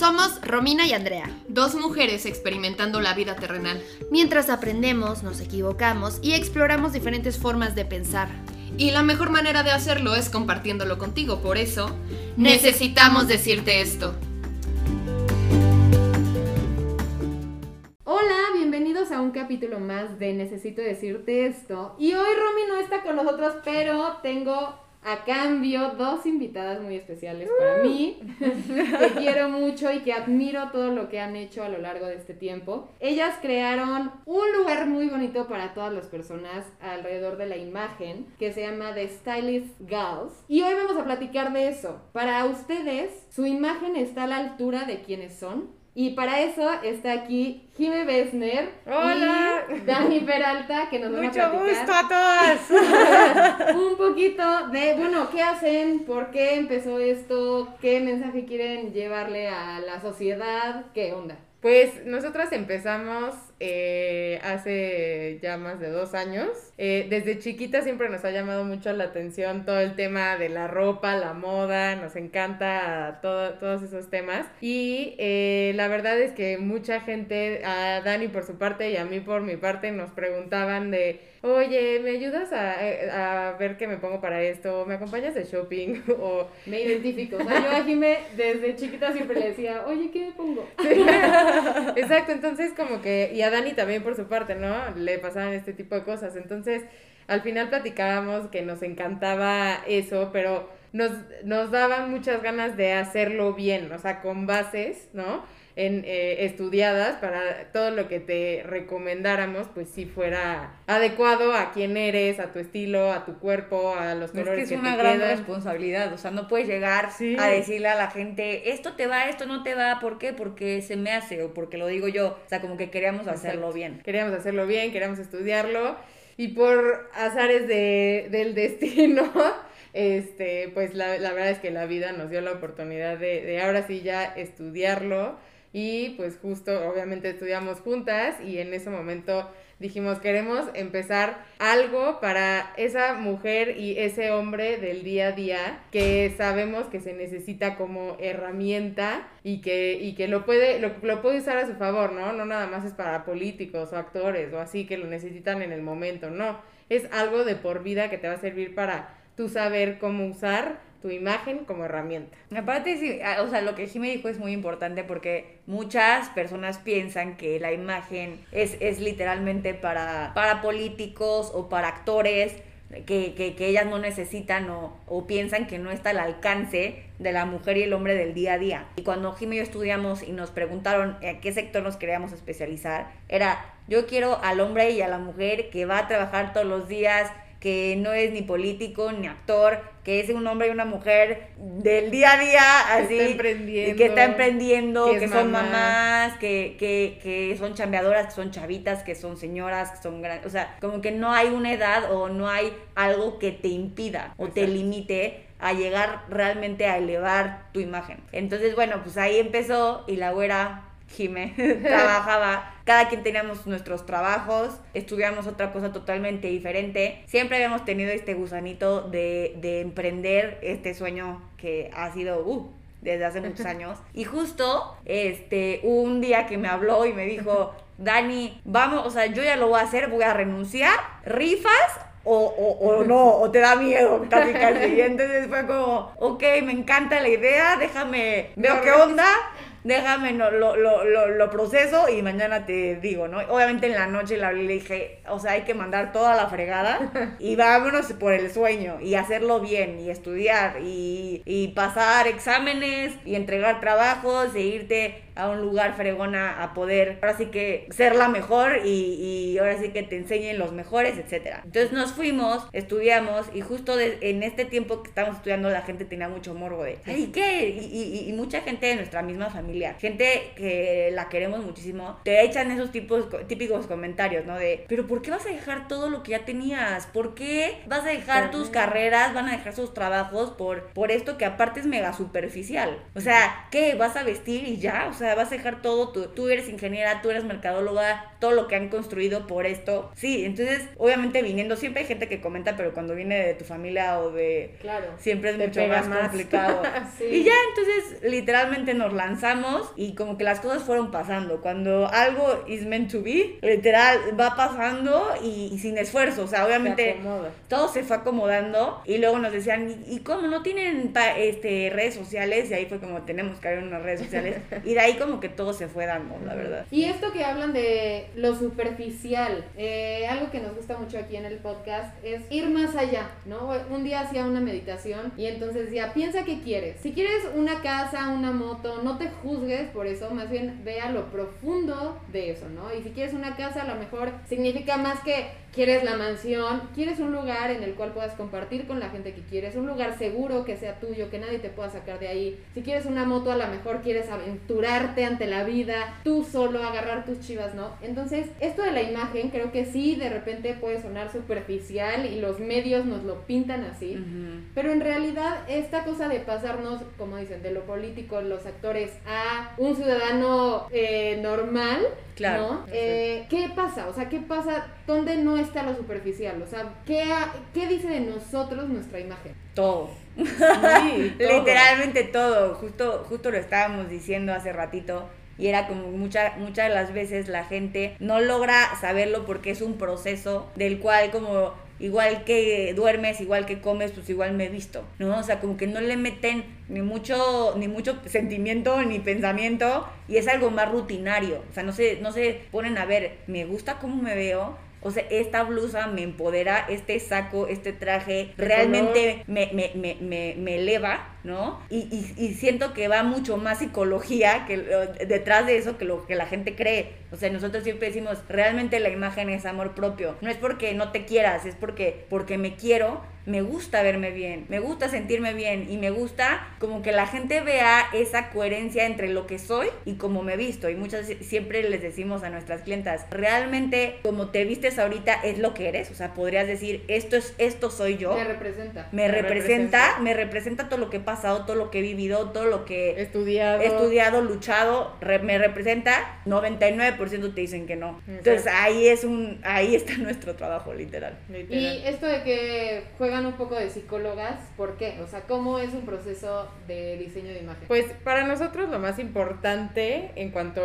Somos Romina y Andrea. Dos mujeres experimentando la vida terrenal. Mientras aprendemos, nos equivocamos y exploramos diferentes formas de pensar. Y la mejor manera de hacerlo es compartiéndolo contigo. Por eso, necesitamos decirte esto. Hola, bienvenidos a un capítulo más de Necesito decirte esto. Y hoy Romy no está con nosotros, pero tengo a cambio dos invitadas muy especiales para mí, que quiero mucho y que admiro todo lo que han hecho a lo largo de este tiempo. Ellas crearon un lugar muy bonito para todas las personas alrededor de la imagen, que se llama The Stylist Gals. Y hoy vamos a platicar de eso. Para ustedes, ¿su imagen está a la altura de quienes son? Y para eso está aquí Jime Besner Hola. y Dani Peralta que nos van Mucho a platicar gusto a todas. un poquito de, bueno, ¿qué hacen? ¿Por qué empezó esto? ¿Qué mensaje quieren llevarle a la sociedad? ¿Qué onda? Pues nosotras empezamos eh, hace ya más de dos años. Eh, desde chiquita siempre nos ha llamado mucho la atención todo el tema de la ropa, la moda, nos encanta todo- todos esos temas. Y eh, la verdad es que mucha gente, a Dani por su parte y a mí por mi parte, nos preguntaban de, oye, ¿me ayudas a, a ver qué me pongo para esto? ¿Me acompañas de shopping? o Me identifico. O sea, yo a Jime desde chiquita siempre le decía, oye, ¿qué me pongo? Exacto, entonces como que, y a Dani también por su parte, ¿no? Le pasaban este tipo de cosas. Entonces, al final platicábamos que nos encantaba eso, pero nos, nos daban muchas ganas de hacerlo bien, o sea, con bases, ¿no? En, eh, estudiadas para todo lo que te recomendáramos, pues sí fuera adecuado a quién eres, a tu estilo, a tu cuerpo, a los Es que colores es que, una te gran quedan. responsabilidad, o sea, no puedes llegar Sí. a decirle a la gente, esto te va, esto no te va, ¿por qué? Porque se me hace o porque lo digo yo, o sea, como que queríamos hacerlo bien. Queríamos hacerlo bien, queríamos estudiarlo y por azares de, del destino, este, pues la, la verdad es que la vida nos dio la oportunidad de, de ahora sí ya estudiarlo y pues justo obviamente estudiamos juntas y en ese momento dijimos queremos empezar algo para esa mujer y ese hombre del día a día que sabemos que se necesita como herramienta y que, y que lo puede, lo, lo puede usar a su favor, ¿no? No nada más es para políticos o actores o así que lo necesitan en el momento, no. Es algo de por vida que te va a servir para tú saber cómo usar tu imagen como herramienta. Aparte, sí, ah, o sea, lo que Jimmy dijo es muy importante porque muchas personas piensan que la imagen es, es literalmente para, para políticos o para actores que, que, que ellas no necesitan o, o piensan que no está al alcance de la mujer y el hombre del día a día. Y cuando Jimmy y yo estudiamos y nos preguntaron a qué sector nos queríamos especializar, era yo quiero al hombre y a la mujer que va a trabajar todos los días, que no es ni político ni actor, que es un hombre y una mujer del día a día, así, está emprendiendo, que está emprendiendo, que son mamá. mamás, que, que, que son chambeadoras, que son chavitas, que son señoras, que son grandes, o sea, como que no hay una edad o no hay algo que te impida o te limite a llegar realmente a elevar tu imagen. Entonces, bueno, pues ahí empezó y la güera Jime trabajaba, cada quien teníamos nuestros trabajos, estudiamos otra cosa totalmente diferente. Siempre habíamos tenido este gusanito de, de emprender este sueño que ha sido uh, desde hace muchos años. Y justo este un día que me habló y me dijo, Dani, vamos, o sea, yo ya lo voy a hacer, voy a renunciar, rifas o, o, o no, o te da miedo casi casi. Y entonces fue como, ok, me encanta la idea, déjame, veo qué onda, déjame, no, lo, lo, lo, lo proceso y mañana te digo, ¿no? Obviamente en la noche le hablé y le dije, o sea, hay que mandar toda la fregada y vámonos por el sueño y hacerlo bien y estudiar y, y pasar exámenes y entregar trabajos e irte a un lugar fregona a poder, ahora sí que ser la mejor y, y ahora sí que te enseñen los mejores, etcétera. Entonces nos fuimos, estudiamos y justo de- en este tiempo que estábamos estudiando la gente tenía mucho morbo de, ay, ¿qué? Y, y- y mucha gente de nuestra misma familia, gente que la queremos muchísimo, te echan esos tipos, típicos comentarios, ¿no? De, pero ¿por qué vas a dejar todo lo que ya tenías? ¿Por qué vas a dejar tus carreras, van a dejar sus trabajos por, por esto que aparte es mega superficial? O sea, ¿qué? ¿Vas a vestir y ya? O sea, sea, vas a dejar todo, tú, tú eres ingeniera, tú eres mercadóloga, todo lo que han construido por esto. Sí, entonces, obviamente viniendo, siempre hay gente que comenta, pero cuando viene de tu familia o de... Claro. Siempre es mucho más, más. complicado. Sí. Y ya entonces literalmente nos lanzamos y como que las cosas fueron pasando. Cuando algo is meant to be, literal va pasando y, y sin esfuerzo. O sea, Se obviamente todo se fue acomodando y luego nos decían, ¿y, y cómo no tienen pa- este, redes sociales? Y ahí fue como tenemos que haber unas redes sociales. y de ahí como que todo se fue dando, la verdad. Y esto que hablan de lo superficial, eh, algo que nos gusta mucho aquí en el podcast es ir más allá, ¿no? Un día hacía una meditación y entonces decía, piensa qué quieres. Si quieres una casa, una moto, no te juzgues por eso, más bien vea lo profundo de eso, ¿no? Y si quieres una casa, a lo mejor significa más que quieres la mansión, quieres un lugar en el cual puedas compartir con la gente que quieres, un lugar seguro que sea tuyo, que nadie te pueda sacar de ahí. Si quieres una moto, a lo mejor quieres aventurarte ante la vida, tú solo agarrar tus chivas, ¿no? Entonces, esto de la imagen creo que sí, de repente puede sonar superficial y los medios nos lo pintan así. Pero en realidad esta cosa de pasarnos, como dicen, de lo político, los actores, a un ciudadano eh, normal, Claro. ¿no? Eh, ¿Qué pasa? O sea, ¿qué pasa? ¿Dónde no está lo superficial? O sea, ¿qué, ha- qué dice de nosotros nuestra imagen? Todo. Sí, todo. Literalmente todo, justo, justo lo estábamos diciendo hace ratito. Y era como mucha- muchas de las veces la gente no logra saberlo porque es un proceso del cual como igual que duermes, igual que comes, pues igual me he visto, ¿no? O sea, como que no le meten ni mucho, ni mucho sentimiento, ni pensamiento, y es algo más rutinario. O sea, no se, no se ponen a ver, me gusta cómo me veo, o sea, esta blusa me empodera, este saco, este traje, realmente me, me, me, me, me eleva, ¿no? Y, y, y siento que va mucho más psicología que detrás de eso que lo que la gente cree. O sea, nosotros siempre decimos, realmente la imagen es amor propio. No es porque no te quieras, es porque, porque me quiero, me gusta verme bien, me gusta sentirme bien y me gusta como que la gente vea esa coherencia entre lo que soy y cómo me visto. Y muchas veces siempre les decimos a nuestras clientas, realmente como te vistes ahorita es lo que eres. O sea, podrías decir, esto es, esto soy yo Me representa. me Me representa, representa. me representa todo lo que he pasado, todo lo que he vivido, todo lo que Estudiado. he estudiado, luchado, re- me representa, 99% te dicen que no. Entonces ahí es un ahí está nuestro trabajo literal. Y Literal. esto de que juegan un poco de psicólogas, ¿por qué? O sea, ¿cómo es un proceso de diseño de imagen? Pues para nosotros lo más importante en cuanto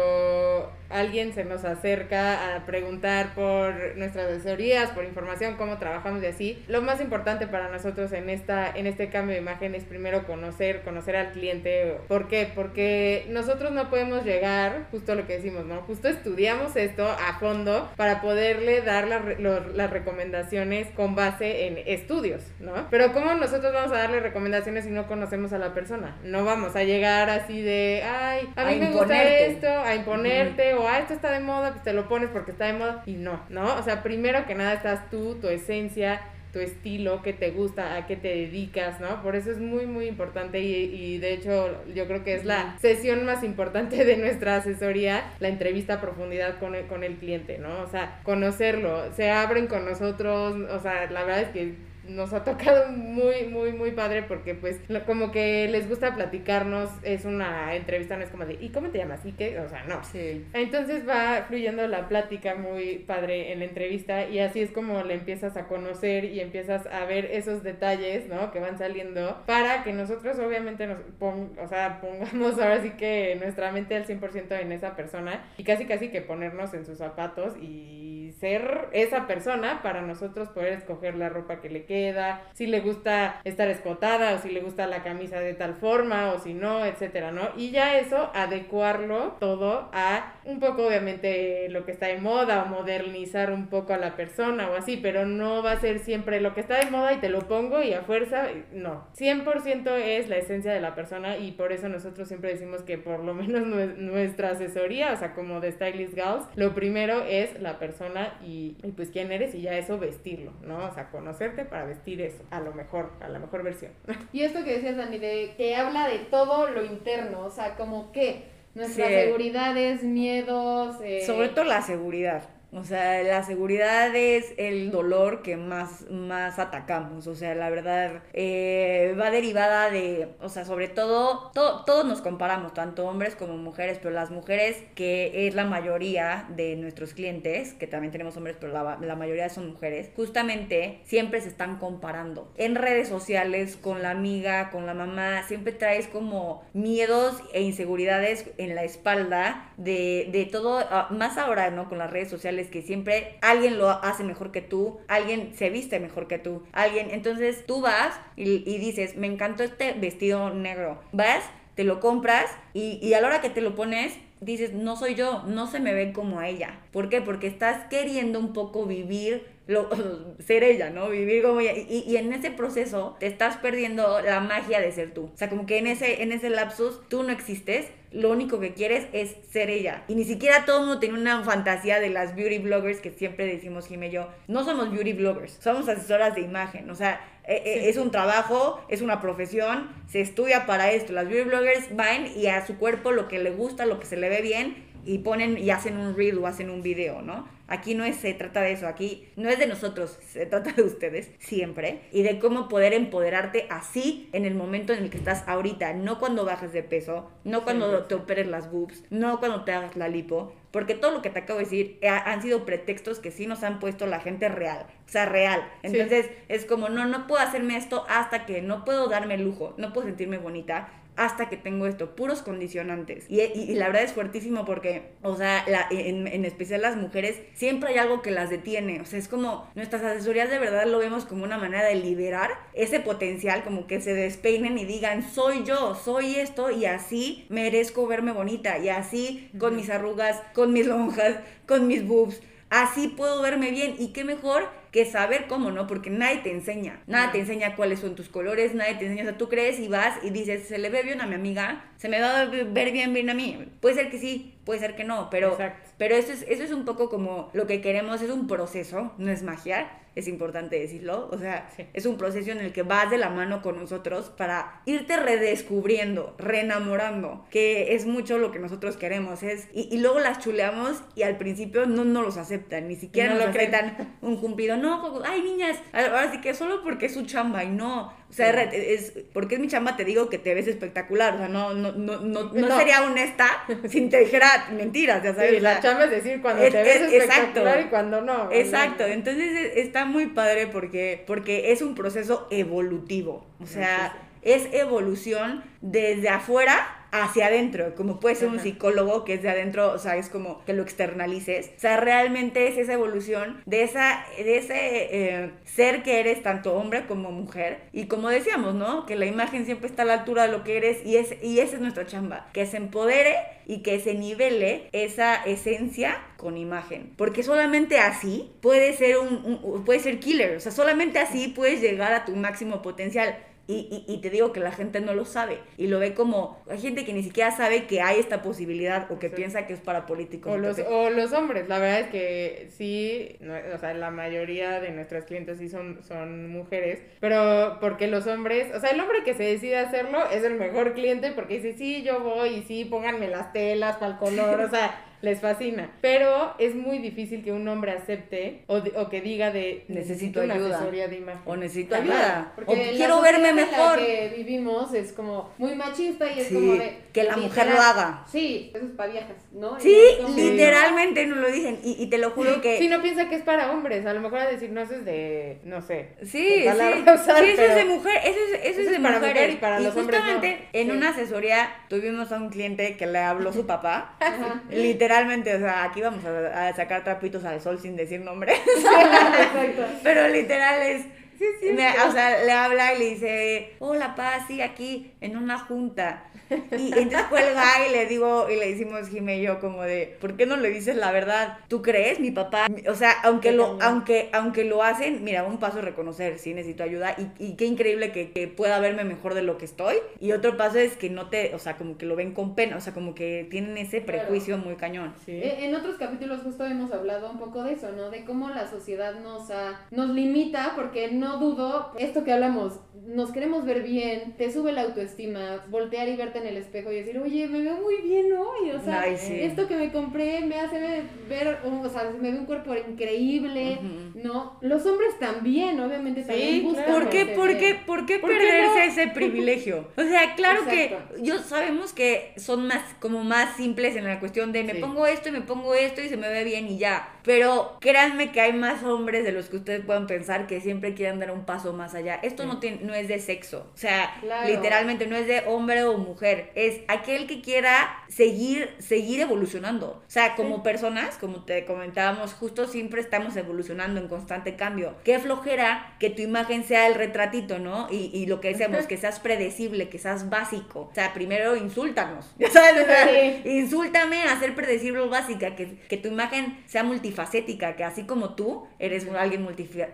alguien se nos acerca a preguntar por nuestras asesorías, por información, cómo trabajamos y así, lo más importante para nosotros en esta en este cambio de imagen es primero conocer conocer al cliente. ¿Por qué? Porque nosotros no podemos llegar, justo lo que decimos, ¿no? Justo estudiamos esto a fondo para poderle dar las re- lo- las recomendaciones con base en estudios, ¿no? Pero ¿cómo nosotros vamos a darle recomendaciones si no conocemos a la persona? No vamos a llegar así de, ay, a mí A me gusta imponerte. esto, a imponerte, o ah, esto está de moda, pues te lo pones porque está de moda, y no, ¿no? O sea, primero que nada estás tú, tu esencia, tu estilo, qué te gusta, a qué te dedicas, ¿no? Por eso es muy, muy importante y, y de hecho yo creo que es la sesión más importante de nuestra asesoría, la entrevista a profundidad con el, con el cliente, ¿no? O sea, conocerlo, se abren con nosotros, o sea, la verdad es que nos ha tocado muy, muy, muy padre porque pues lo- como que les gusta platicarnos, es una entrevista, no es como de, ¿y cómo te llamas? ¿Y qué? O sea, no. Sí. Entonces va fluyendo la plática muy padre en la entrevista y así es como le empiezas a conocer y empiezas a ver esos detalles, ¿no? Que van saliendo para que nosotros obviamente nos pon- o sea, pongamos ahora sí que nuestra mente al 100% en esa persona y casi casi que ponernos en sus zapatos y ser esa persona para nosotros poder escoger la ropa que le queda, si le gusta estar escotada o si le gusta la camisa de tal forma o si no, etcétera, ¿no? Y ya eso adecuarlo todo a un poco obviamente lo que está de moda o modernizar un poco a la persona o así, pero no va a ser siempre lo que está de moda y te lo pongo y a fuerza, no. 100% es la esencia de la persona y por eso nosotros siempre decimos que por lo menos nue- nuestra asesoría, o sea, como de Stylist Gals, lo primero es la persona y, y pues quién eres y ya eso vestirlo, ¿no? O sea, conocerte para vestir eso, a lo mejor, a la mejor versión. Y esto que decías, Dani, de que habla de todo lo interno, o sea, como que nuestras Sí. seguridades, miedos, eh, Sobre todo la seguridad. O sea, la seguridad es el dolor que más, más atacamos. O sea, la verdad, eh, va derivada de, o sea, sobre todo, to- todos nos comparamos, tanto hombres como mujeres, pero las mujeres, que es la mayoría de nuestros clientes, que también tenemos hombres, pero la, la mayoría son mujeres, justamente siempre se están comparando. En redes sociales, con la amiga, con la mamá, siempre traes como miedos e inseguridades en la espalda de, de todo, ah, más ahora, ¿no? Con las redes sociales, que siempre alguien lo hace mejor que tú, alguien se viste mejor que tú, alguien, entonces tú vas y, dices, me encantó este vestido negro, vas, te lo compras y a la hora que te lo pones, dices, no soy yo, no se me ve como ella. ¿Por qué? Porque estás queriendo un poco vivir, lo, ser ella, ¿no? Vivir como ella. Y, y en ese proceso te estás perdiendo la magia de ser tú. O sea, como que en ese, en ese lapsus tú no existes, lo único que quieres es ser ella. Y ni siquiera todo el mundo tiene una fantasía de las beauty bloggers que siempre decimos Jimé y yo. No somos beauty bloggers, somos asesoras de imagen. O sea, eh, eh, es un trabajo, es una profesión, se estudia para esto. Las beauty bloggers van y a su cuerpo lo que le gusta, lo que se le ve bien y ponen y hacen un reel o hacen un video, ¿no? Aquí no es, se trata de eso, aquí no es de nosotros, se trata de ustedes siempre y de cómo poder empoderarte así en el momento en el que estás ahorita, no cuando bajes de peso, no cuando te operes las boobs, no cuando te hagas la lipo, porque todo lo que te acabo de decir eh, han sido pretextos que sí nos han puesto la gente real, o sea, real. Entonces es como, no, no puedo hacerme esto hasta que no puedo darme el lujo, no puedo sentirme bonita hasta que tengo esto, puros condicionantes. Y, y- y la verdad es fuertísimo porque, o sea, la- en, en especial las mujeres, siempre hay algo que las detiene. O sea, es como nuestras asesorías de verdad lo vemos como una manera de liberar ese potencial, como que se despeinen y digan, soy yo, soy esto y así merezco verme bonita. Y así, con mis arrugas, con mis lonjas, con mis boobs. Así puedo verme bien. Y qué mejor que saber cómo, ¿no? Porque nadie te enseña. Nada te enseña cuáles son tus colores, nadie te enseña. O sea, tú crees y vas y dices, se le ve bien a mi amiga, se me va a ver bien bien a mí. Puede ser que sí, puede ser que no, pero, Exacto. pero eso, es, eso es un poco como lo que queremos, es un proceso, no es magia. Es importante decirlo, o sea, Sí. es un proceso en el que vas de la mano con nosotros para irte redescubriendo, reenamorando, que es mucho lo que nosotros queremos, es y, y luego las chuleamos y al principio no nos los aceptan, ni siquiera No nos lo creen. aceptan un cumplido. No, ay, niñas, ahora sí que solo porque es su chamba y no. O sea, es, porque es mi chamba, te digo que te ves espectacular. O sea, no, no, no, no, no sería honesta si te dijera mentiras, ya sabes. Sí, la chamba es decir cuando es- te ves es- espectacular exacto. y cuando no. Exacto, entonces está muy padre porque, porque es un proceso evolutivo. O sea, es evolución desde afuera hacia adentro, como puede ser un psicólogo que es de adentro, o sea, es como que lo externalices. O sea, realmente es esa evolución de, esa, de ese eh, ser que eres, tanto hombre como mujer. Y como decíamos, ¿no? Que la imagen siempre está a la altura de lo que eres y, es, y esa es nuestra chamba. Que se empodere y que se nivele esa esencia con imagen. Porque solamente así puede ser un, un- puede ser killer. O sea, solamente así puedes llegar a tu máximo potencial. Y, y- y te digo que la gente no lo sabe y lo ve como hay gente que ni siquiera sabe que hay esta posibilidad o que Sí. piensa que es para políticos. O los, o los hombres, la verdad es que sí, no- o sea, la mayoría de nuestras clientes sí son, son mujeres, pero porque los hombres, o sea, el hombre que se decide hacerlo es el mejor cliente porque dice, sí, yo voy y sí, pónganme las telas para el color, o sea, les fascina. Pero es muy difícil que un hombre acepte o, de- o que diga de Necesito una ayuda. asesoría de imagen. o necesito ayuda. porque O quiero verme en la mejor. que vivimos es como muy machista y es Sí, como de que la mujer literal- lo haga. Sí, eso es para viejas, ¿no? Y Sí, como- literalmente nos lo dicen. Y, y te lo juro que. Sí, no piensa que es para hombres, a lo mejor a decir, no, eso es de, no sé. Sí, de sí, usar, sí, eso es de mujer, eso es, eso es Eso de es para mujeres. mujer y para los hombres no. justamente en Sí. una asesoría tuvimos a un cliente que le habló su papá, Ajá. Literalmente, o sea, aquí vamos a, a sacar trapitos al sol sin decir nombre, Exacto. pero literal es, me- o sea, le habla y le dice, hola, pa, sí, aquí, en una junta. Y entonces cuelga y le digo, y le decimos Jime y yo como de, ¿por qué no le dices la verdad? ¿Tú crees, mi papá? O sea, aunque Qué lo, aunque, aunque lo hacen, mira, un paso es reconocer, sí necesito ayuda, y, y qué increíble que, que pueda verme mejor de lo que estoy. Y otro paso es que no te, o sea, como que lo ven con pena, o sea, como que tienen ese Claro. prejuicio muy cañón. Sí. Eh, En otros capítulos justo hemos hablado un poco de eso, ¿no? De cómo la sociedad nos ha, nos limita porque no no dudo, esto que hablamos, nos queremos ver bien, te sube la autoestima, voltear y verte en el espejo y decir, oye, me veo muy bien hoy, o sea, Ay, sí. esto que me compré me hace ver, o sea, me veo un cuerpo increíble. ¿no? Los hombres también, obviamente, Sí, también buscan. ¿Por qué, por qué, por qué ¿Por qué perderse no? ese privilegio? O sea, claro Exacto. que yo sabemos que son más, como más simples en la cuestión de me Sí. pongo esto y me pongo esto y se me ve bien y ya. Pero créanme que hay más hombres de los que ustedes puedan pensar que siempre dar un paso más allá. Esto no, tiene, no es de sexo. O sea, Claro. literalmente no es de hombre o mujer. Es aquel que quiera seguir, seguir evolucionando. O sea, como personas, como te comentábamos, justo siempre estamos evolucionando en constante cambio. Qué flojera que tu imagen sea el retratito, ¿no? Y, y lo que decíamos, que seas predecible, que seas básico. O sea, primero insúltanos. Ya sabes, o sea, Sí. insúltame a ser predecible o básica, que, que tu imagen sea multifacética, que así como tú eres alguien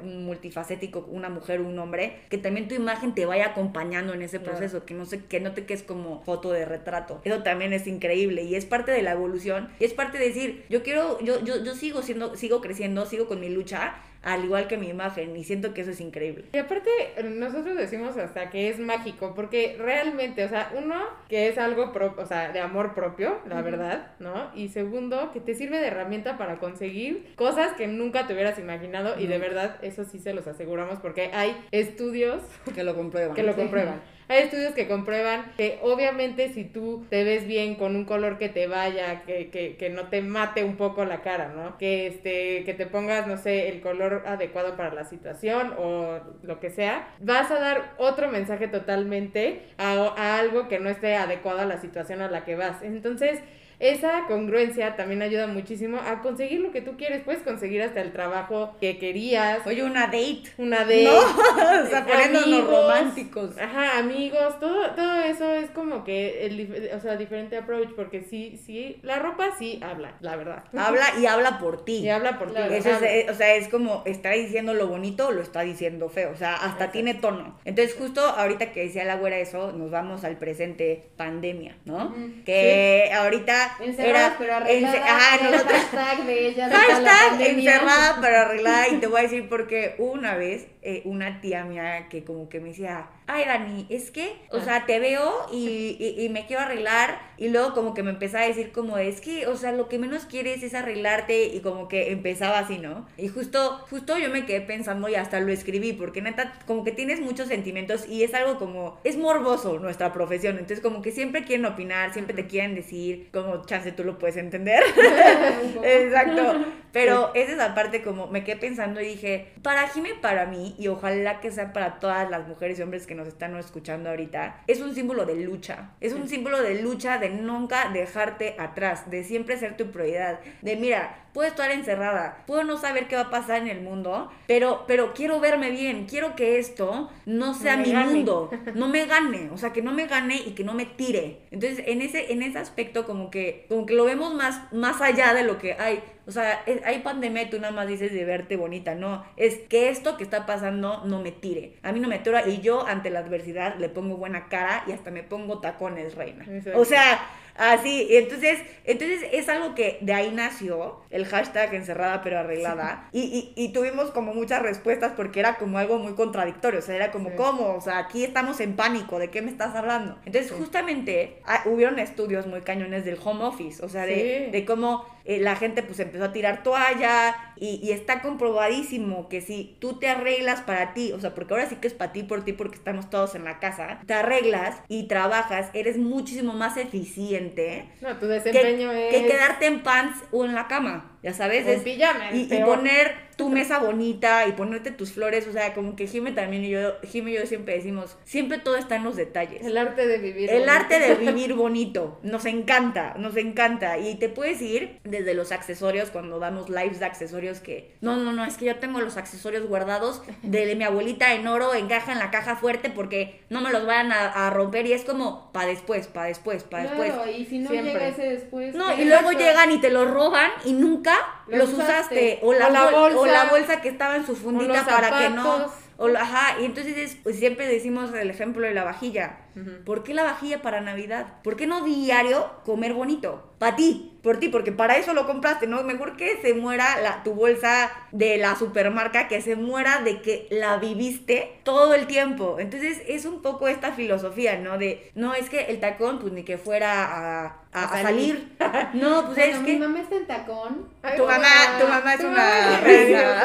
multifacético, una mujer o un hombre, que también tu imagen te vaya acompañando en ese Claro. proceso, que no se, que no te quedes como foto de retrato. Eso también es increíble y es parte de la evolución y es parte de decir, yo quiero, yo, yo, yo sigo siendo, sigo creciendo, sigo con mi lucha, al igual que mi imagen y siento que eso es increíble. Y aparte, nosotros decimos hasta que es mágico, porque realmente, o sea, uno, que es algo pro- o sea, de amor propio, la verdad, ¿no? Y segundo, que te sirve de herramienta para conseguir cosas que nunca te hubieras imaginado, y de verdad, eso sí se los aseguramos, porque hay estudios Que lo comprueban. que lo comprueban. Hay estudios que comprueban que obviamente si tú te ves bien con un color que te vaya, que, que, que no te mate un poco la cara, ¿no? Que este, que te pongas, no sé, el color adecuado para la situación o lo que sea, vas a dar otro mensaje totalmente a, a algo que no esté adecuado a la situación a la que vas. Entonces, esa congruencia también ayuda muchísimo a conseguir lo que tú quieres. Puedes conseguir hasta el trabajo que querías, Oye, una date. una de No, o sea, poniéndonos amigos, románticos. Ajá, amigos, todo, todo eso es como que, el, o sea, diferente approach, porque sí, sí, la ropa sí habla, la verdad. Habla y habla por ti. Y habla por ti. Eso es, eh, o sea, es como, ¿está diciendo lo bonito o lo está diciendo feo? O sea, hasta Exacto. tiene tono. Entonces, justo ahorita que decía la güera eso, nos vamos al presente pandemia, ¿no? Que ahorita Encerradas era... pero arregladas. ence- ajá, el nosotros- hashtag de ellas. de toda la Hashtag encerrada pero arreglada y te voy a decir porque una vez eh, una tía mía que como que me decía, ay Dani, es que, o Ah. sea, te veo y, y- y me quiero arreglar y luego como que me empezaba a decir como, es que, o sea, lo que menos quieres es arreglarte y como que empezaba así, ¿no? Y justo, justo yo me quedé pensando y hasta lo escribí porque neta, como que tienes muchos sentimientos y es algo como, es morboso nuestra profesión, entonces como que siempre quieren opinar, siempre te quieren decir, como chance tú lo puedes entender. Exacto. Pero es esa parte como me quedé pensando y dije, para Jime, para mí, y ojalá que sea para todas las mujeres y hombres que nos están escuchando ahorita, es un símbolo de lucha. Es un símbolo de lucha, de nunca dejarte atrás, de siempre ser tu prioridad. De mira, puedo estar encerrada, puedo no saber qué va a pasar en el mundo, pero, pero quiero verme bien, quiero que esto no sea mi gane. mundo, no me gane, o sea, que no me gane y que no me tire. Entonces, en ese, en ese aspecto, como que, como que lo vemos más, más allá de lo que hay. O sea, es- hay pandemia y tú nada más dices de verte bonita, no. Es que esto que está pasando no me tire. A mí no me tira y yo ante la adversidad le pongo buena cara y hasta me pongo tacones, reina. Exacto. O sea, así. Y entonces, entonces es algo que de ahí nació el hashtag encerrada pero arreglada. Y, y, y tuvimos como muchas respuestas porque era como algo muy contradictorio. O sea, era como, Sí. ¿cómo? O sea, aquí estamos en pánico. ¿De qué me estás hablando? Entonces, Sí. justamente ah, hubieron estudios muy cañones del home office. O sea, de cómo eh, la gente pues empezó a tirar toalla y, y está comprobadísimo que si tú te arreglas para ti, o sea, porque ahora sí que es para ti, por ti, porque estamos todos en la casa, te arreglas y trabajas, eres muchísimo más eficiente No, tu que, desempeño es... que quedarte en pants o en la cama, ya sabes, es, pijama, y, poner tu mesa bonita y ponerte tus flores, o sea, como que Jime también y yo, Jime y yo siempre decimos, siempre todo está en los detalles. El arte de vivir. El bonito. arte de vivir bonito. Nos encanta, nos encanta. Y te puedes ir desde los accesorios, cuando damos lives de accesorios que... No, no, no, es que yo tengo los accesorios guardados de mi abuelita en oro, encaja en la caja fuerte porque no me los vayan a, a romper. Y es como, pa' después, pa' después, pa' después. Claro, y si no Siempre. llega ese después. No, y luego llegan y te los roban y nunca Los los usaste. usaste. O la, O la bol- o bolsa. la bolsa que estaba en su fundita para que no... O la- ajá, y entonces es- pues siempre decimos el ejemplo de la vajilla. ¿Por qué la vajilla para Navidad? ¿Por qué no diario comer bonito? Para ti. por ti, porque para eso lo compraste, ¿no? Mejor que se muera la, tu bolsa de la supermarca, que se muera de que la viviste todo el tiempo. Entonces es un poco esta filosofía, ¿no? De, no, es que el tacón, pues ni que fuera a, a- a salir. No, pues Bueno, es mi que mamá está en tacón. tu mamá, tu mamá es Tu una mamá reina.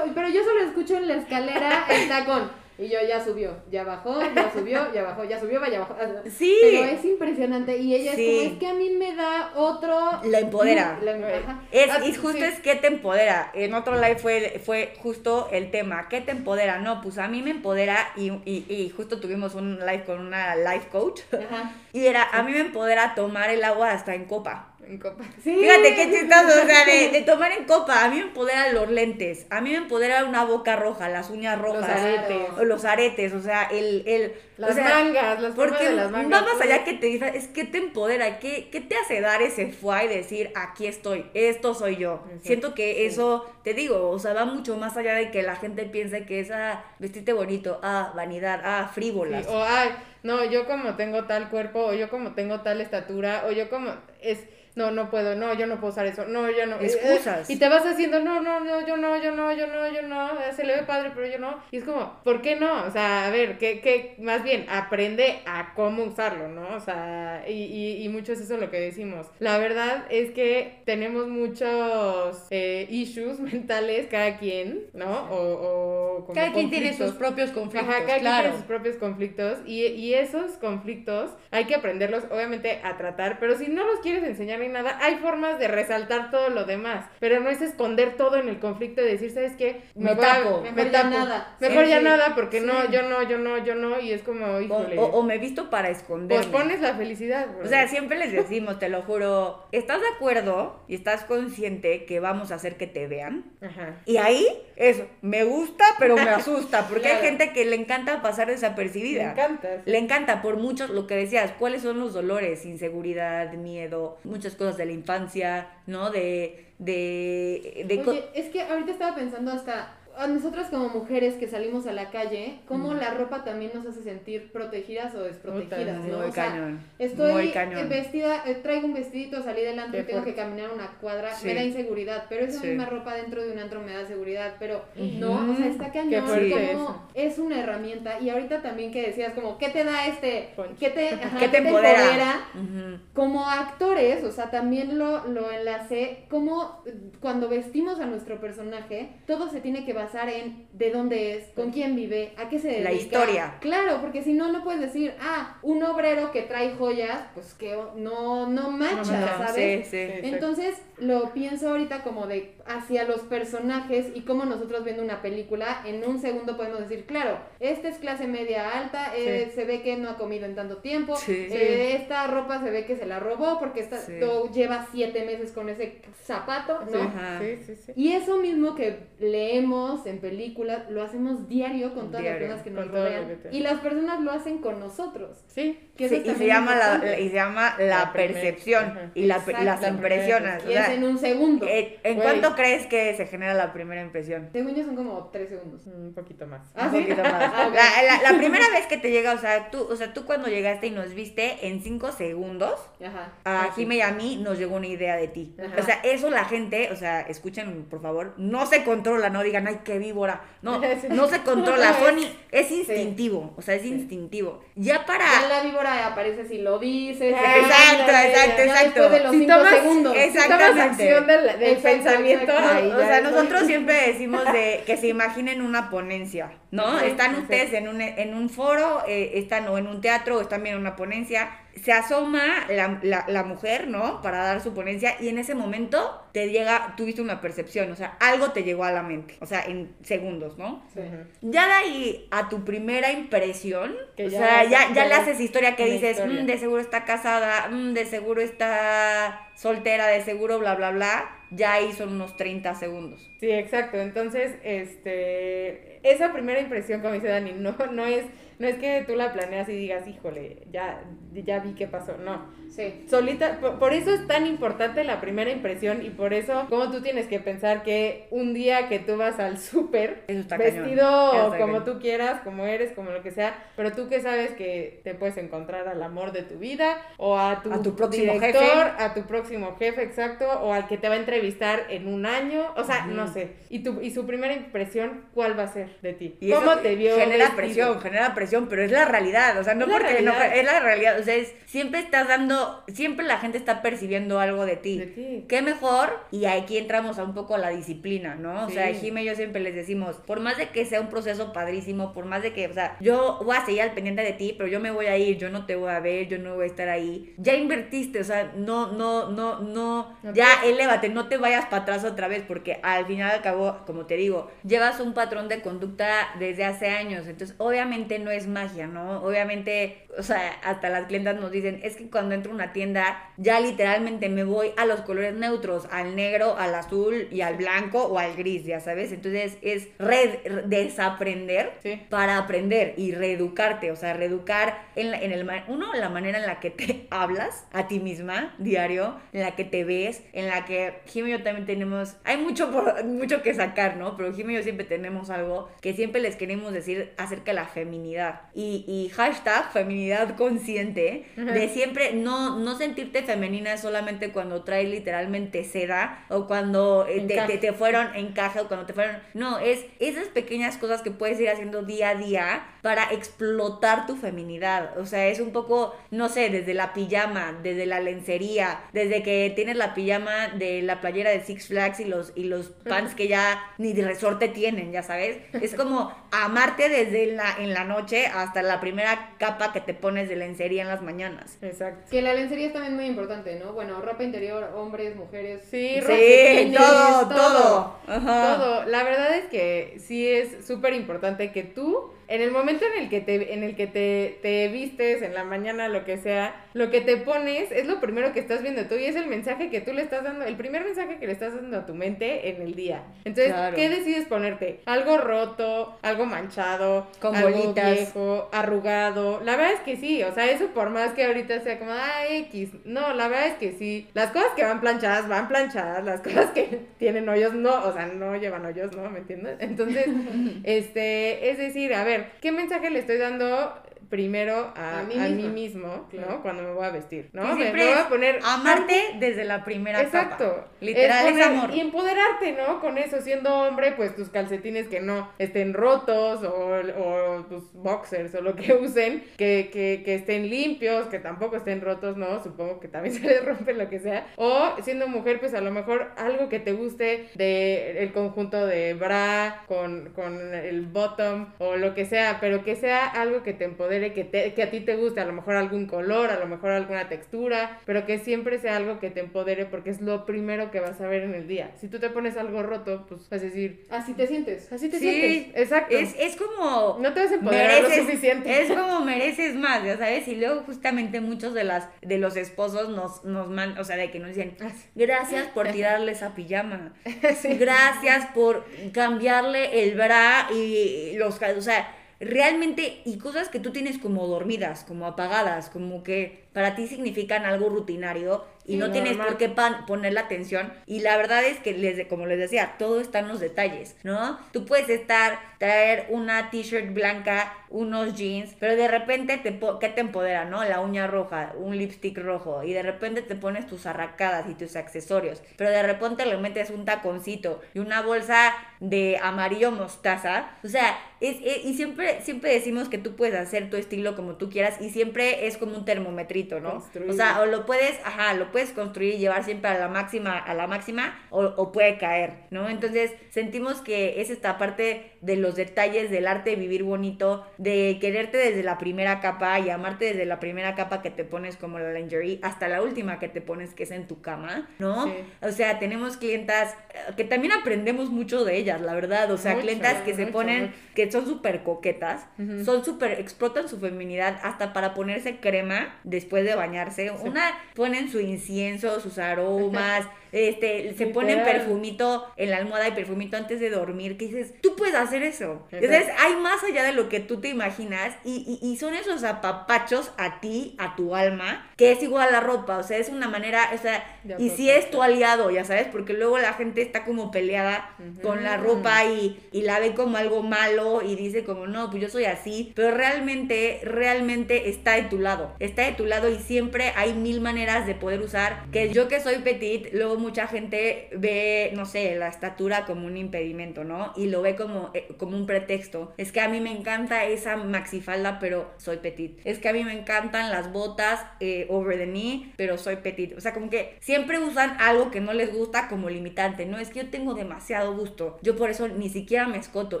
Pero yo solo escucho en la escalera el tacón. Y yo ya subió, ya bajó, ya subió, ya bajó, ya subió, ya bajó. Sí. Pero es impresionante. Y ella Sí. es como, es que a mí me da otro. La empodera. La- ajá. Es, Ah, y justo sí. es que te empodera. En otro live fue, fue justo el tema. ¿Qué te empodera? No, pues a mí me empodera y, y, y justo tuvimos un live con una life coach. Ajá. Y era, a mí me empodera tomar el agua hasta en copa. En copa. Sí. Fíjate qué chistoso, o sea, de, de tomar en copa. A mí me empodera los lentes. A mí me empodera una boca roja, las uñas rojas. aretes. o Los aretes, o sea, el... el Las o sea, mangas, las Porque de las mangas. va más allá que te es que te empodera, ¿qué, qué te hace dar ese fue y decir, aquí estoy, esto soy yo? Siento que eso, te digo, o sea, va mucho más allá de que la gente piense que es, ah, vestirte bonito, ah, vanidad, ah, frívolas. Sí, o ay, no, yo como tengo tal cuerpo, o yo como tengo tal estatura, o yo como es no, no puedo, no, yo no puedo usar eso, no, yo no. eh, Excusas. Y te vas haciendo, no, no, no, yo no, yo no, yo no, yo no, eh, se le ve padre, pero yo no. Y es como, ¿por qué no? O sea, a ver, que, que más bien aprende a cómo usarlo, ¿no? O sea, y, y, y mucho es eso lo que decimos. La verdad es que tenemos muchos eh, issues mentales, cada quien, ¿no? O, o como Cada quien tiene sus propios conflictos, Ajá, cada quien claro. tiene sus propios conflictos y, y esos conflictos hay que aprenderlos obviamente a tratar, pero si no los quieres enseñar ni nada, hay formas de resaltar todo lo demás, pero no es esconder todo en el conflicto y decir, ¿sabes qué? Me a- tapo. me Mejor ya tapo. nada. Mejor Sí, ya sí. nada porque Sí. no, yo no, yo no, yo no y es como, O, híjole, o- o me he visto para esconderme. pospones la felicidad. O sea, siempre les decimos, te lo juro, ¿estás de acuerdo y estás consciente que vamos a hacer que te vean? Ajá. Y ahí, eso, me gusta, pero me asusta, porque hay gente que le encanta pasar desapercibida. encanta. sí. Le encanta por muchos, lo que decías, cuáles son los dolores, inseguridad, miedo, muchas cosas de la infancia, ¿no? De, de, de co- Oye, es que ahorita estaba pensando hasta a nosotras como mujeres que salimos a la calle, cómo la ropa también nos hace sentir protegidas o desprotegidas, Puta, ¿no? muy O sea, cañón, Estoy muy cañón. vestida, eh, traigo un vestidito, salí del antro y tengo que caminar una cuadra, Sí. me da inseguridad, pero esa Sí. misma ropa dentro de un antro me da seguridad, pero no, Ujú. o sea, está cañón, como es una herramienta y ahorita también que decías como, ¿qué te da este? Poncho. ¿Qué te, ajá, ¿Qué te empodera? Ujú. como actores, o sea, también lo, lo enlacé, como cuando vestimos a nuestro personaje, todo se tiene que basar en de dónde es, con quién vive, a qué se dedica. La historia. Claro, porque si no, no puedes decir, ah, un obrero que trae joyas, pues que no, no macha, No, ¿sabes? Sí, sí. Sí. Entonces lo pienso ahorita como de hacia los personajes y como nosotros viendo una película, en un segundo podemos decir, claro, esta es clase media alta, eh, se ve que no ha comido en tanto tiempo, Sí. eh, esta ropa se ve que se la robó porque esta, Sí. lleva siete meses con ese zapato, Sí, ¿no? Ajá. sí, sí, sí. Y eso mismo que leemos en películas, lo hacemos diario con todas Diario, las personas que nos rodean. que Y las personas lo hacen con nosotros. Sí. Que eso Sí, y, se llama la, y se llama la, percepción y la, las La impresiones. Y o sea, en un segundo. eh, ¿En cuánto crees que se genera la primera impresión? Según yo son como tres segundos. Un poquito más. ¿Ah, Un sí? poquito más. Ah, la, la- la primera vez que te llega, o sea, tú, o sea, tú cuando llegaste y nos viste en cinco segundos, Ajá. a Ah, sí. Jime y a mí nos llegó una idea de ti. Ajá. O sea, eso la gente, o sea, escuchen por favor, no se controla, no digan, ay, qué víbora. No, Sí. no se controla, No, son i- es instintivo, o sea, es instintivo. Ya para... Ya la víbora aparece si lo dices. Exacto, ya, exacto, ya exacto. Después de los Si cinco tomas- segundos. exacto. Si tomas acción del, del Exacto, pensamiento. exacto. O sea, nosotros siempre decimos de que se imaginen una ponencia, ¿no? Ajá, están ustedes en un, en un foro, eh, están o en un teatro o están viendo una ponencia, se asoma la, la- la mujer, ¿no? Para dar su ponencia y en ese momento te llega, tuviste una percepción, o sea, algo te llegó a la mente, o sea, en segundos, ¿no? Sí. Ya de ahí a tu primera impresión, Que o ya sea, ya, ya ya le haces historia que dices, historia. "Mm, de seguro está casada, mm, de seguro está soltera, de seguro bla, bla, bla, ya ahí son unos 30 segundos. Sí, exacto. Entonces, este, esa primera impresión, como dice Dani, no, no es no es que tú la planeas y digas, híjole, ya, ya vi qué pasó. No. Sí. Solita, por, por eso es tan importante la primera impresión y por eso, como tú tienes que pensar que un día que tú vas al súper, vestido como tú quieras, como eres, como lo que sea, pero tú que sabes que te puedes encontrar al amor de tu vida o a tu, A tu próximo director, jefe. a tu próximo jefe, exacto, o al que te va a entrevistar en un año, o sea, no sé. Y tu y su primera impresión, ¿cuál va a ser de ti? Y ¿Cómo te vio? Genera vestido? presión, genera presión, pero es la realidad. O sea, no porque no, es la realidad. O sea, es, siempre estás dando, siempre la gente está percibiendo algo de ti. De ti. Qué mejor, y aquí entramos a un poco a la disciplina, ¿no? O sea, Jime y yo siempre les decimos, por más de que sea un proceso padrísimo, por más de que, o sea, yo voy a seguir al pendiente de ti, pero yo me voy a ir, yo no te voy a ver, yo no voy a estar ahí. Ya invertiste, o sea, no, no, no, no, No ya te- elévate, no te vayas para atrás otra vez, porque al final al cabo, como te digo, llevas un patrón de conducta desde hace años, entonces obviamente no es magia, ¿no? Obviamente, o sea, hasta las clientas nos dicen, es que cuando entro una tienda, ya literalmente me voy a los colores neutros, al negro, al azul y al blanco o al gris, ya sabes, entonces es re- re- desaprender Sí. para aprender y reeducarte, o sea, reeducar en, la- en el uno la manera en la que te hablas a ti misma diario, en la que te ves, en la que Jim y yo también tenemos, hay mucho por- mucho que sacar, ¿no? Pero Jim y yo siempre tenemos algo que siempre les queremos decir acerca de la feminidad y, y hashtag feminidad consciente de siempre no no sentirte femenina solamente cuando traes literalmente seda o cuando eh, te, te- te fueron encaje o cuando te fueron no es esas pequeñas cosas que puedes ir haciendo día a día para explotar tu feminidad o sea es un poco no sé desde la pijama desde la lencería desde que tienes la pijama de la playera de Six Flags y los y los pants que ya ni de resorte tienen ya sabes es como amarte desde la en la noche hasta la primera capa que te pones de lencería en las mañanas Exacto. Que la lencería es también muy importante, ¿no? Bueno, ropa interior, hombres, mujeres. Sí, Sí, calcetines, todo, todo. Ajá. Todo. La verdad es que sí es súper importante que tú, en el momento en el que te, en el que te, te vistes, en la mañana, lo que sea, lo que te pones es lo primero que estás viendo tú y es el mensaje que tú le estás dando, el primer mensaje que le estás dando a tu mente en el día. Entonces, Claro. ¿qué decides ponerte? Algo roto, algo manchado, Con algo bolitas. viejo, arrugado. La verdad es que sí, o sea, eso por más que ahorita sea como, ah, X. No, la verdad es que sí. Las cosas que van planchadas, van planchadas. Las cosas que tienen hoyos, no, o sea, no llevan hoyos, ¿no? ¿Me entiendes? Entonces, este, es decir, a ver, ¿qué mensaje le estoy dando? Primero a, A a mí mismo, Claro. ¿no? Cuando me voy a vestir, ¿no? Me, siempre me voy a poner amarte desde la primera Exacto. capa. Literal es, poner- amor. Y empoderarte, ¿no? Con eso, siendo hombre, pues tus calcetines que no estén rotos o, o tus boxers o lo que usen, que, que, que estén limpios, que tampoco estén rotos, ¿no? Supongo que también se les rompe lo que sea. O siendo mujer, pues a lo mejor algo que te guste de el conjunto de bra con, con el bottom o lo que sea, pero que sea algo que te empodere, que, te, que a ti te guste, a lo mejor algún color, a lo mejor alguna textura, pero que siempre sea algo que te empodere porque es lo primero que vas a ver en el día. Si tú te pones algo roto, pues vas a decir, Así te sientes. así te Sí, sientes. Exacto. Es, es como... no te vas a empoderar lo suficiente. Es como mereces más, ya sabes, y luego justamente muchos de las de los esposos nos nos man, o sea, de que nos dicen. "Gracias por tirarle esa pijama. Gracias por cambiarle el bra y los, o sea, realmente y cosas que tú tienes como dormidas, como apagadas, como que para ti significan algo rutinario y Sí, no tienes por qué pan- poner la atención y la verdad es que les, como les decía, todo está en los detalles, ¿no? Tú puedes estar, traer una t-shirt blanca, unos jeans, pero de repente te ¿qué te empodera, no? La uña roja, un lipstick rojo y de repente te pones tus arracadas y tus accesorios, pero de repente le metes un taconcito y una bolsa de amarillo mostaza, o sea, es, es- y siempre siempre decimos que tú puedes hacer tu estilo como tú quieras y siempre es como un termometrito, ¿no? Construir. O sea, o lo puedes, ajá, lo puedes construir y llevar siempre a la máxima, a la máxima, o, o puede caer, ¿no? Entonces, sentimos que es esta parte de los detalles del arte de vivir bonito, de quererte desde la primera capa y amarte desde la primera capa que te pones como la lingerie hasta la última que te pones que es en tu cama, ¿no? Sí. O sea, tenemos clientas eh, que también aprendemos mucho de ellas, la verdad, o sea, Mucho, clientas que se ponen, mucho. que son súper coquetas, son súper, explotan su feminidad hasta para ponerse crema después de bañarse. Una, ponen su incienso, sus aromas, este, se ponen Literal. perfumito en la almohada y perfumito antes de dormir, que dices, tú puedes hacer eso. Entonces, hay más allá de lo que tú te imaginas y, y- y son esos apapachos a ti, a tu alma, que es igual a la ropa, o sea, es una manera, o sea, y si es tu aliado, ya sabes, porque luego la gente está como peleada con la ropa y, y la ve como algo malo y dice como, no, pues yo soy así, pero realmente, realmente está de tu lado, está de tu lado y siempre hay mil maneras de poder usar, que yo que soy petit, luego mucha gente ve, no sé, la estatura como un impedimento, ¿no? Y lo ve como, eh, como un pretexto. Es que a mí me encanta esa maxifalda, pero soy petit. Es que a mí me encantan las botas eh, over the knee, pero soy petit. O sea, como que siempre usan algo que no les gusta como limitante. No, es que yo tengo demasiado gusto. Yo por eso ni siquiera me escoto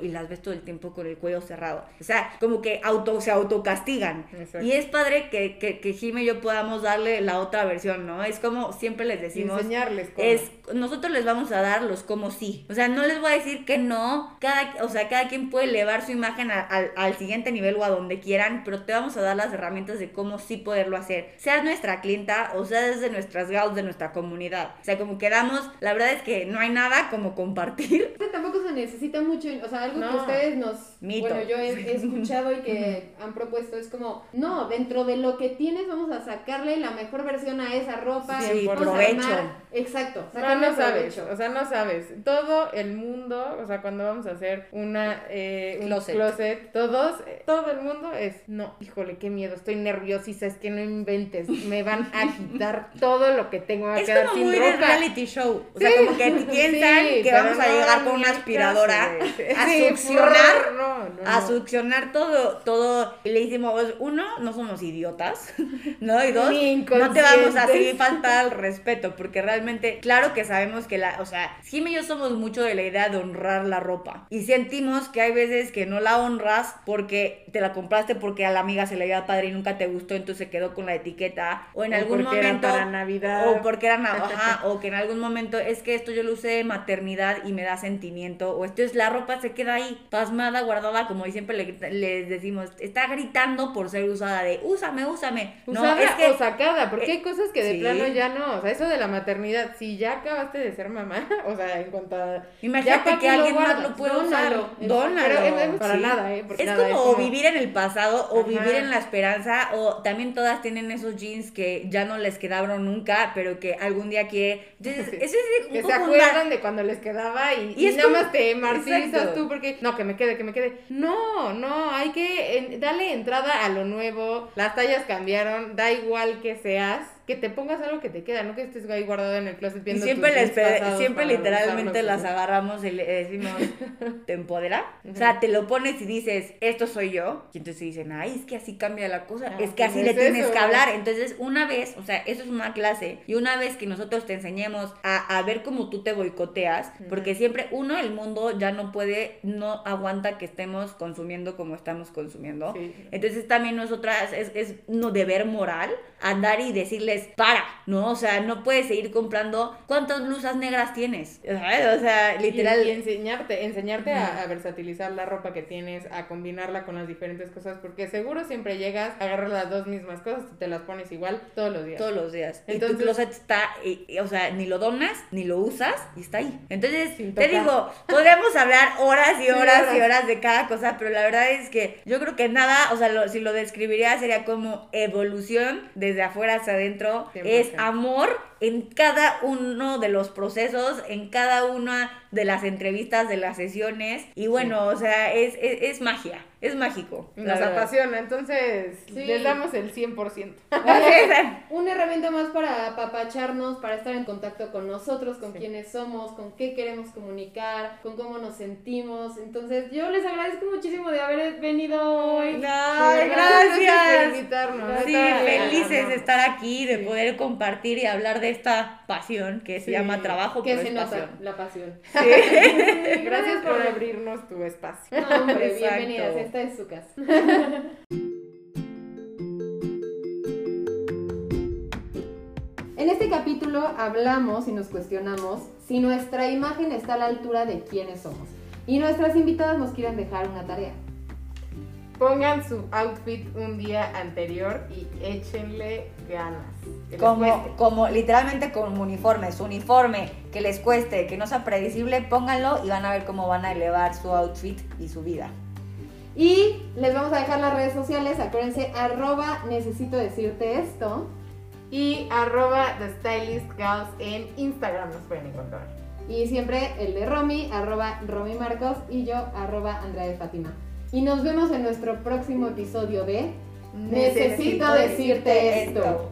y las ves todo el tiempo con el cuello cerrado. O sea, como que auto, se autocastigan. Exacto. Y es padre que, que, que Jime y yo podamos darle la otra versión, ¿no? Es como siempre les Y decimos. enseñarles. Es, nosotros les vamos a dar los como sí. O sea, no les voy a decir que no. Cada, o sea, cada quien puede elevar su imagen a- al, al siguiente nivel o a donde quieran, pero te vamos a dar las herramientas de cómo sí poderlo hacer. Seas nuestra clienta o seas de nuestras gals de nuestra comunidad. O sea, como quedamos, la verdad es que no hay nada como compartir. Este tampoco se necesita mucho, o sea, algo que ustedes nos, Mito. bueno, yo he, he escuchado y que han propuesto es como, no, dentro de lo que tienes vamos a sacarle la mejor versión a esa ropa, Sí, provecho. armar- exacto, No, no sabes, o sea, no sabes. Todo el mundo, o sea, cuando vamos a hacer una eh, un Closet. closet. todos, eh, todo el mundo es, no, híjole, qué miedo, estoy nerviosisa, es que no inventes, me van a quitar todo lo que tengo, me va a Es quedar como sin muy ropa. reality show. O sea, Sí, como que piensan sí, que vamos a llegar con una aspiradora a Sí, succionar no, no, a succionar todo, todo. Y le dijimos, uno, no somos idiotas, ¿no? Y dos, no te vamos a seguir faltar al respeto, porque realmente, claro que sabemos que la, o sea, Jim y yo somos mucho de la idea de honrar la ropa. Y sentimos que hay veces que no la honras porque te la compraste porque a la amiga se le iba padre y nunca te gustó, entonces se quedó con la etiqueta. O en O algún porque era momento. para Navidad. O porque era na- ajá, o que en algún momento es que esto yo lo usé de maternidad y me da sentimiento, o esto es la ropa se queda ahí, pasmada, guardada, como siempre le les decimos, está gritando por ser usada de úsame, úsame. Usada no, es que o sacada, porque hay cosas que de sí. plano ya no, o sea, eso de la maternidad, si ya acabaste de ser mamá, o sea, en cuanto a... imagínate ¿para que alguien más guardas? lo puede Dónalo. usar. Dónalo. Pero es- es para Sí. nada, ¿eh? Porque Es nada, como, es como- vivir en el pasado o Ajá. vivir en la esperanza o también todas tienen esos jeans que ya no les quedaron nunca, pero que algún día quiere. Entonces, Sí. eso es un Que se poco acuerdan de cuando les quedaba y, Y y es nada como- más te martirizas tú porque no, que me quede, que me quede. No, no, hay que en- darle entrada a lo nuevo. Las tallas cambiaron, da igual que seas, que te pongas algo que te queda, no que estés ahí guardado en el closet Y viendo siempre, tus les siempre literalmente las agarramos y le decimos, ¿te empodera? O sea, te lo pones y dices, esto soy yo. Y entonces dicen, ay, es que así cambia la cosa. Ah, es que pues así es le tienes eso. que hablar. Entonces, una vez, o sea, eso es una clase. Y una vez que nosotros te enseñemos a, a ver cómo tú te boicoteas, porque siempre, uno, el mundo ya no puede, no aguanta que estemos consumiendo como estamos consumiendo. Sí. Entonces también nosotras es, es no deber moral andar y decirles, para, ¿no? O sea, no puedes seguir comprando. ¿Cuántas blusas negras tienes? ¿Sabes? O sea, Y- literal. Y, enseñarte, enseñarte a, a versatilizar la ropa que tienes, a combinarla con las diferentes cosas, porque seguro siempre llegas, agarras las dos mismas cosas y te las pones igual todos los días. Todos los días. y Entonces- tu closet está, y- y, o sea, ni lo donas, ni lo usas, y está ahí. Entonces, te digo, podríamos hablar horas y horas y horas. horas de cada cosa, pero la verdad es que yo creo que nada, o sea, lo- si lo describiría sería como evolución desde afuera hacia adentro. 100%. Es amor en cada uno de los procesos, en cada una de las entrevistas, de las sesiones. Y bueno, o sea, es, es, es magia, es mágico. Nos verdad. apasiona, entonces Sí. les damos el 100%. Una herramienta más para apapacharnos, para estar en contacto con nosotros, con quiénes somos, con qué queremos comunicar, con cómo nos sentimos. Entonces, yo les agradezco muchísimo de haber venido hoy. Ay, por gracias. invitarnos. Sí, felices de amamos. estar aquí, de Sí. poder compartir y hablar de esta pasión que se Sí. llama trabajo, Que pero se es nota pasión. la pasión. Gracias por abrirnos tu espacio. No, hombre, Exacto. bienvenidas, esta es su casa. En este capítulo hablamos y nos cuestionamos si nuestra imagen está a la altura de quiénes somos. Y nuestras invitadas nos quieren dejar una tarea. Pongan su outfit un día anterior y échenle ganas. Como, como literalmente como uniforme, su uniforme, que les cueste, que no sea predecible, pónganlo y van a ver cómo van a elevar su outfit y su vida. Y les vamos a dejar las redes sociales, acuérdense, arroba necesito decirte esto. Y arroba The Stylist Gals en Instagram nos pueden encontrar. Y siempre el de Romy, arroba Romy Marcos y yo, arroba Andrea de Fátima. Y nos vemos en nuestro próximo episodio de Necesito decirte esto.